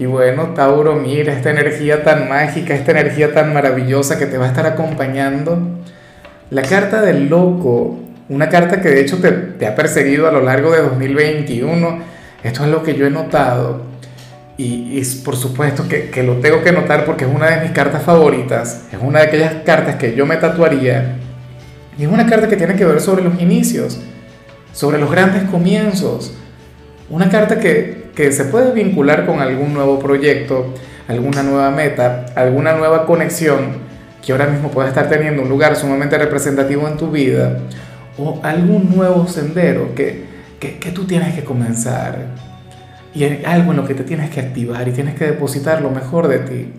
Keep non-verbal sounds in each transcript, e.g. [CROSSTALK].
Y bueno, Tauro, mira esta energía tan mágica, esta energía tan maravillosa que te va a estar acompañando. La carta del loco, una carta que de hecho te, ha perseguido a lo largo de 2021. Esto es lo que yo he notado. Y, y por supuesto que, que, lo tengo que notar porque es una de mis cartas favoritas. Es una de aquellas cartas que yo me tatuaría. Y es una carta que tiene que ver sobre los inicios, sobre los grandes comienzos. Una carta que, que se puede vincular con algún nuevo proyecto, alguna nueva meta, alguna nueva conexión que ahora mismo pueda estar teniendo un lugar sumamente representativo en tu vida, o algún nuevo sendero que, que, tú tienes que comenzar, y algo en lo que te tienes que activar y tienes que depositar lo mejor de ti.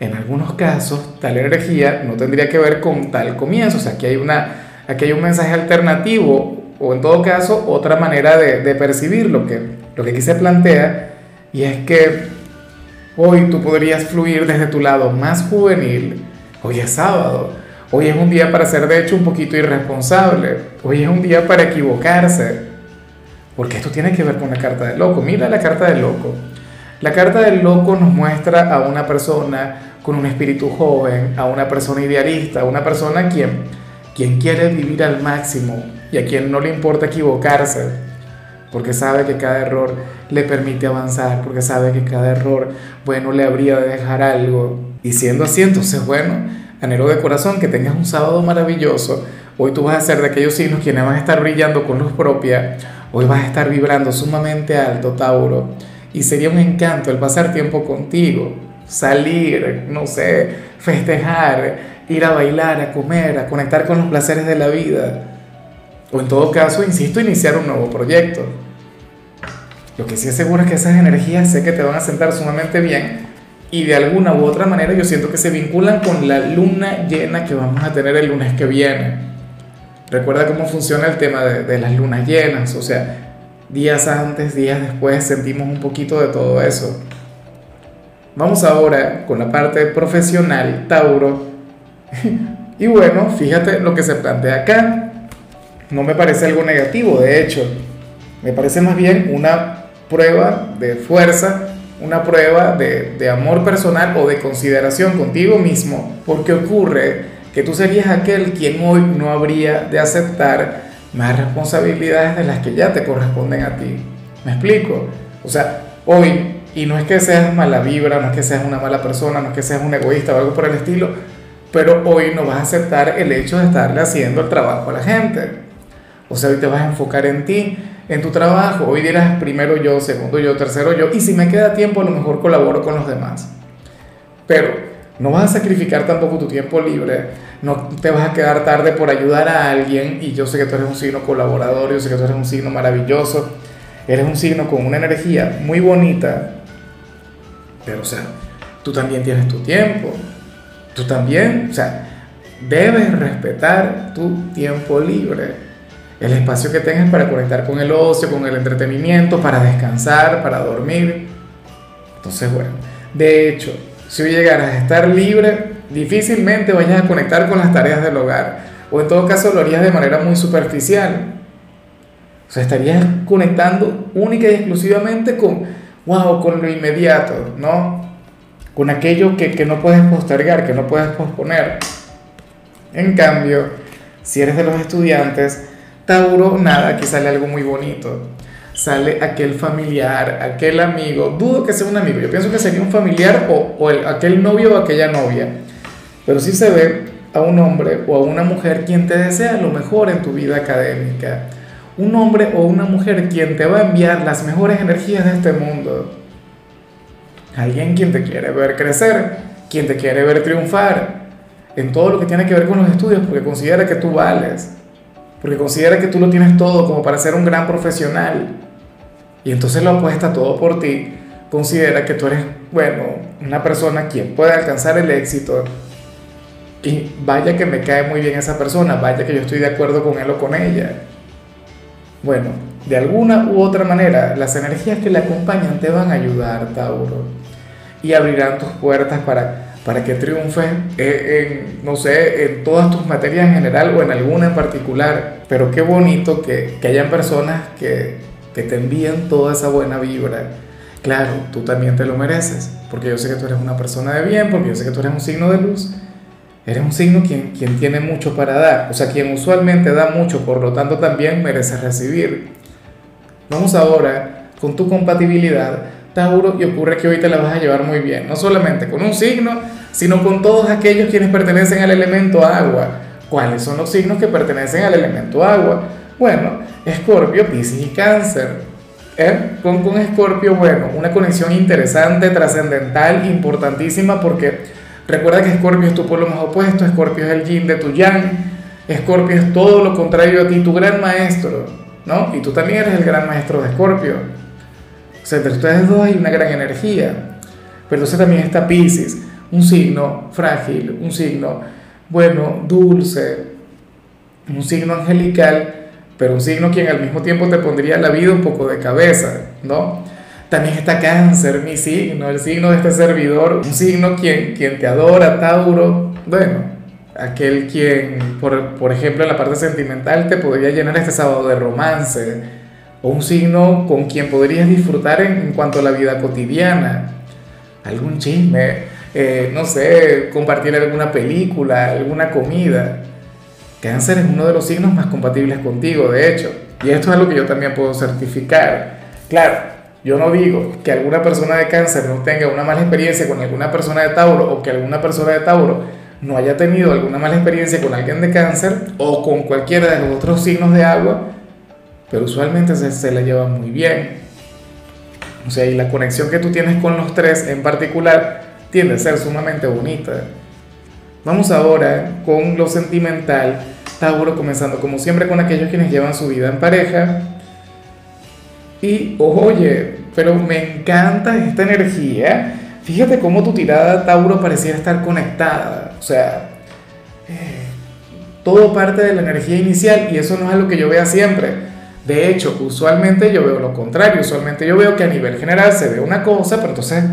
En algunos casos, tal energía no tendría que ver con tal comienzo, o sea, aquí hay, una, aquí hay un mensaje alternativo o en todo caso otra manera de, percibir lo que, lo que aquí se plantea, y es que hoy tú podrías fluir desde tu lado más juvenil, hoy es sábado, hoy es un día para ser de hecho un poquito irresponsable, hoy es un día para equivocarse, porque esto tiene que ver con la carta del loco, mira la carta del loco. La carta del loco nos muestra a una persona con un espíritu joven, a una persona idealista, a una persona quien, quien quiere vivir al máximo, y a quien no le importa equivocarse, porque sabe que cada error le permite avanzar, porque sabe que cada error, bueno, le habría de dejar algo. Y siendo así, entonces, bueno, anhelo de corazón que tengas un sábado maravilloso. Hoy tú vas a ser de aquellos signos quienes van a estar brillando con luz propia. Hoy vas a estar vibrando sumamente alto, Tauro. Y sería un encanto el pasar tiempo contigo, salir, no sé, festejar, ir a bailar, a comer, a conectar con los placeres de la vida o en todo caso, insisto, iniciar un nuevo proyecto. Lo que sí es seguro es que esas energías sé que te van a sentar sumamente bien y de alguna u otra manera yo siento que se vinculan con la luna llena que vamos a tener el lunes que viene. Recuerda cómo funciona el tema de, de las lunas llenas, o sea, días antes, días después sentimos un poquito de todo eso. Vamos ahora con la parte profesional, Tauro. [LAUGHS] y bueno, fíjate lo que se plantea acá no me parece algo negativo, de hecho, me parece más bien una prueba de fuerza, una prueba de, amor personal o de consideración contigo mismo, porque ocurre que tú serías aquel quien hoy no habría de aceptar más responsabilidades de las que ya te corresponden a ti. ¿Me explico? O sea, hoy, y no es que seas mala vibra, no es que seas una mala persona, no es que seas un egoísta o algo por el estilo, pero hoy no vas a aceptar el hecho de estarle haciendo el trabajo a la gente. O sea, hoy te vas a enfocar en ti, en tu trabajo. Hoy dirás primero yo, segundo yo, tercero yo. Y si me queda tiempo, a lo mejor colaboro con los demás. Pero no vas a sacrificar tampoco tu tiempo libre. No te vas a quedar tarde por ayudar a alguien. Y yo sé que tú eres un signo colaborador, yo sé que tú eres un signo maravilloso. Eres un signo con una energía muy bonita. Pero, o sea, tú también tienes tu tiempo. Tú también, o sea, debes respetar tu tiempo libre el espacio que tengas para conectar con el ocio, con el entretenimiento, para descansar, para dormir. Entonces, bueno, de hecho, si llegaras a estar libre, difícilmente vayas a conectar con las tareas del hogar, o en todo caso lo harías de manera muy superficial. O sea, estarías conectando única y exclusivamente con, wow, con lo inmediato, ¿no? Con aquello que, que no puedes postergar, que no puedes posponer. En cambio, si eres de los estudiantes, Tauro, nada, aquí sale algo muy bonito. Sale aquel familiar, aquel amigo. Dudo que sea un amigo. Yo pienso que sería un familiar o, o el, aquel novio o aquella novia. Pero sí se ve a un hombre o a una mujer quien te desea lo mejor en tu vida académica. Un hombre o una mujer quien te va a enviar las mejores energías de este mundo. Alguien quien te quiere ver crecer, quien te quiere ver triunfar en todo lo que tiene que ver con los estudios porque considera que tú vales porque considera que tú lo tienes todo como para ser un gran profesional. Y entonces lo apuesta todo por ti, considera que tú eres, bueno, una persona quien puede alcanzar el éxito. Y vaya que me cae muy bien esa persona, vaya que yo estoy de acuerdo con él o con ella. Bueno, de alguna u otra manera, las energías que le acompañan te van a ayudar, Tauro, y abrirán tus puertas para, para que triunfes en, no sé, en todas tus materias en general o en alguna en particular. Pero qué bonito que, que hayan personas que, que te envíen toda esa buena vibra. Claro, tú también te lo mereces, porque yo sé que tú eres una persona de bien, porque yo sé que tú eres un signo de luz. Eres un signo quien, quien tiene mucho para dar, o sea, quien usualmente da mucho, por lo tanto también merece recibir. Vamos ahora con tu compatibilidad, Tauro, y ocurre que hoy te la vas a llevar muy bien, no solamente con un signo, sino con todos aquellos quienes pertenecen al elemento agua. ¿Cuáles son los signos que pertenecen al elemento agua? Bueno, Escorpio, Piscis y Cáncer. ¿Eh? Con, con Escorpio, bueno, una conexión interesante, trascendental, importantísima, porque recuerda que Escorpio es tu polo más opuesto, Escorpio es el yin de tu yang, Escorpio es todo lo contrario a ti, tu gran maestro, ¿no? Y tú también eres el gran maestro de Escorpio. O sea, entre ustedes dos hay una gran energía. Pero entonces también está Pisces, un signo frágil, un signo, bueno, dulce, un signo angelical pero un signo quien al mismo tiempo te pondría la vida un poco de cabeza, ¿no? También está cáncer, mi signo, el signo de este servidor, un signo quien, quien te adora, Tauro, bueno, aquel quien, por, por ejemplo, en la parte sentimental te podría llenar este sábado de romance, o un signo con quien podrías disfrutar en, cuanto a la vida cotidiana, algún chisme, eh, no sé, compartir alguna película, alguna comida. Cáncer es uno de los signos más compatibles contigo, de hecho. Y esto es algo que yo también puedo certificar. Claro, yo no digo que alguna persona de cáncer no tenga una mala experiencia con alguna persona de Tauro o que alguna persona de Tauro no haya tenido alguna mala experiencia con alguien de cáncer o con cualquiera de los otros signos de agua, pero usualmente se, se la lleva muy bien. O sea, y la conexión que tú tienes con los tres en particular tiende a ser sumamente bonita. Vamos ahora con lo sentimental Tauro, comenzando como siempre con aquellos quienes llevan su vida en pareja. Y oye, pero me encanta esta energía. Fíjate cómo tu tirada, Tauro, pareciera estar conectada. O sea, eh, todo parte de la energía inicial y eso no es algo que yo vea siempre. De hecho, usualmente yo veo lo contrario. Usualmente yo veo que a nivel general se ve una cosa, pero entonces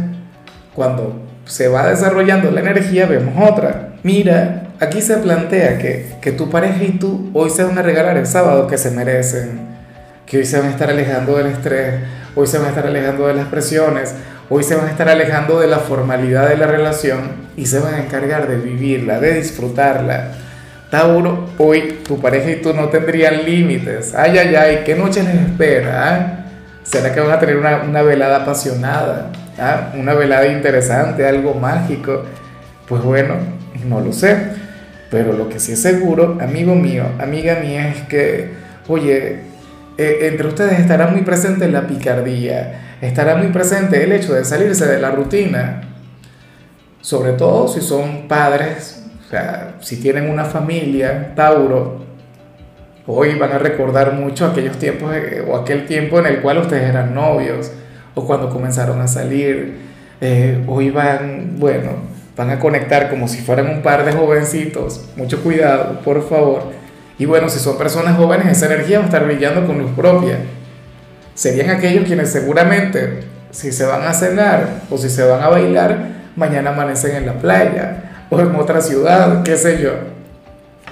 cuando se va desarrollando la energía vemos otra. Mira, aquí se plantea que, que tu pareja y tú hoy se van a regalar el sábado que se merecen, que hoy se van a estar alejando del estrés, hoy se van a estar alejando de las presiones, hoy se van a estar alejando de la formalidad de la relación y se van a encargar de vivirla, de disfrutarla. Tauro, hoy tu pareja y tú no tendrían límites. Ay, ay, ay, ¿qué noche les espera? Ah? ¿Será que van a tener una, una velada apasionada? ¿Ah? Una velada interesante, algo mágico. Pues bueno, no lo sé. Pero lo que sí es seguro, amigo mío, amiga mía, es que, oye, eh, entre ustedes estará muy presente la picardía, estará muy presente el hecho de salirse de la rutina, sobre todo si son padres, sea, si tienen una familia, Tauro, hoy van a recordar mucho aquellos tiempos eh, o aquel tiempo en el cual ustedes eran novios o cuando comenzaron a salir, eh, hoy van, bueno, van a conectar como si fueran un par de jovencitos. Mucho cuidado, por favor. Y bueno, si son personas jóvenes, esa energía va a estar brillando con luz propia. Serían aquellos quienes seguramente, si se van a cenar o si se van a bailar, mañana amanecen en la playa o en otra ciudad, qué sé yo.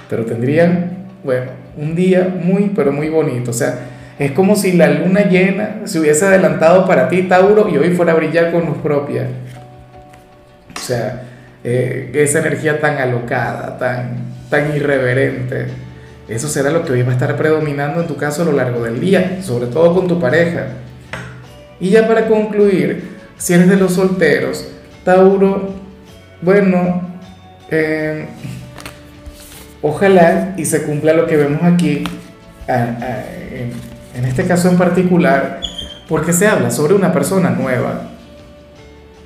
Pero tendrían, bueno, un día muy, pero muy bonito. O sea, es como si la luna llena se hubiese adelantado para ti, Tauro, y hoy fuera a brillar con luz propia. O sea, eh, esa energía tan alocada, tan, tan irreverente. Eso será lo que hoy va a estar predominando en tu caso a lo largo del día, sobre todo con tu pareja. Y ya para concluir, si eres de los solteros, Tauro, bueno, eh, ojalá y se cumpla lo que vemos aquí, en este caso en particular, porque se habla sobre una persona nueva,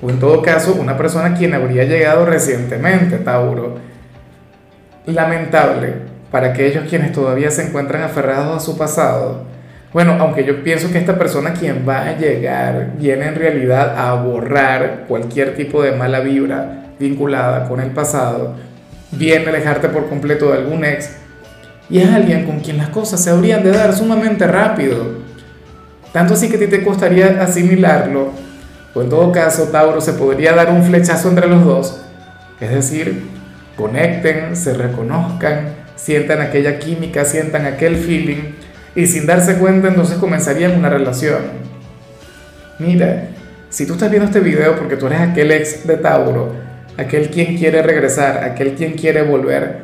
o en todo caso una persona quien habría llegado recientemente, Tauro. Lamentable para aquellos quienes todavía se encuentran aferrados a su pasado. Bueno, aunque yo pienso que esta persona quien va a llegar viene en realidad a borrar cualquier tipo de mala vibra vinculada con el pasado. viene alejarte por completo de algún ex y es alguien con quien las cosas se habrían de dar sumamente rápido. Tanto así que a ti te costaría asimilarlo, o en todo caso Tauro se podría dar un flechazo entre los dos, es decir, conecten, se reconozcan, sientan aquella química, sientan aquel feeling y sin darse cuenta entonces comenzarían una relación. Mira, si tú estás viendo este video porque tú eres aquel ex de Tauro, aquel quien quiere regresar, aquel quien quiere volver,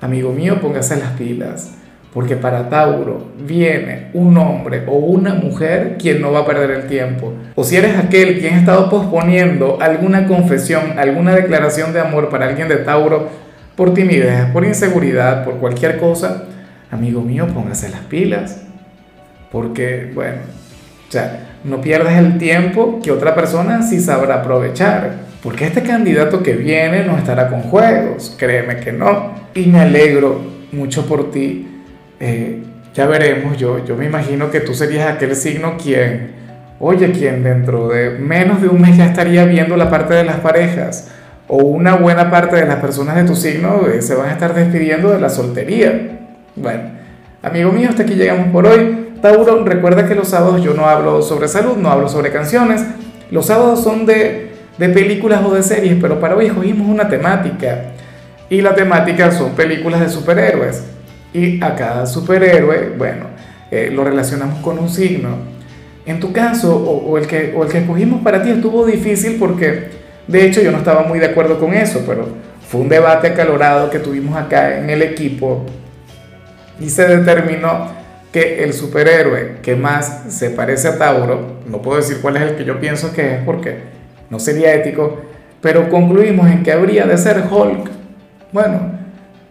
amigo mío, póngase las pilas. Porque para Tauro viene un hombre o una mujer quien no va a perder el tiempo. O si eres aquel quien ha estado posponiendo alguna confesión, alguna declaración de amor para alguien de Tauro por timidez, por inseguridad, por cualquier cosa, amigo mío, póngase las pilas. Porque, bueno, o sea, no pierdas el tiempo que otra persona sí sabrá aprovechar. Porque este candidato que viene no estará con juegos, créeme que no. Y me alegro mucho por ti. Eh, ya veremos, yo, yo me imagino que tú serías aquel signo quien, oye, quien dentro de menos de un mes ya estaría viendo la parte de las parejas. O una buena parte de las personas de tu signo eh, se van a estar despidiendo de la soltería. Bueno, amigo mío, hasta aquí llegamos por hoy. Tauro, recuerda que los sábados yo no hablo sobre salud, no hablo sobre canciones. Los sábados son de, de películas o de series, pero para hoy escogimos una temática. Y la temática son películas de superhéroes. Y a cada superhéroe, bueno, eh, lo relacionamos con un signo. En tu caso, o, o, el que, o el que escogimos para ti estuvo difícil porque, de hecho, yo no estaba muy de acuerdo con eso, pero fue un debate acalorado que tuvimos acá en el equipo y se determinó que el superhéroe que más se parece a Tauro, no puedo decir cuál es el que yo pienso que es porque no sería ético, pero concluimos en que habría de ser Hulk. Bueno,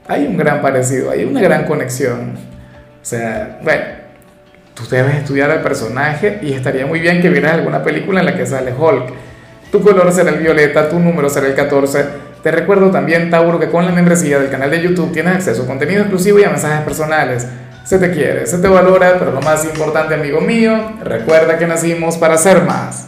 hay un gran parecido, hay una gran conexión. O sea, bueno, tú debes estudiar al personaje y estaría muy bien que vieras alguna película en la que sale Hulk. Tu color será el violeta, tu número será el 14. Te recuerdo también, Tauro, que con la membresía del canal de YouTube tienes acceso a contenido exclusivo y a mensajes personales. Se te quiere, se te valora, pero lo más importante, amigo mío, recuerda que nacimos para ser más.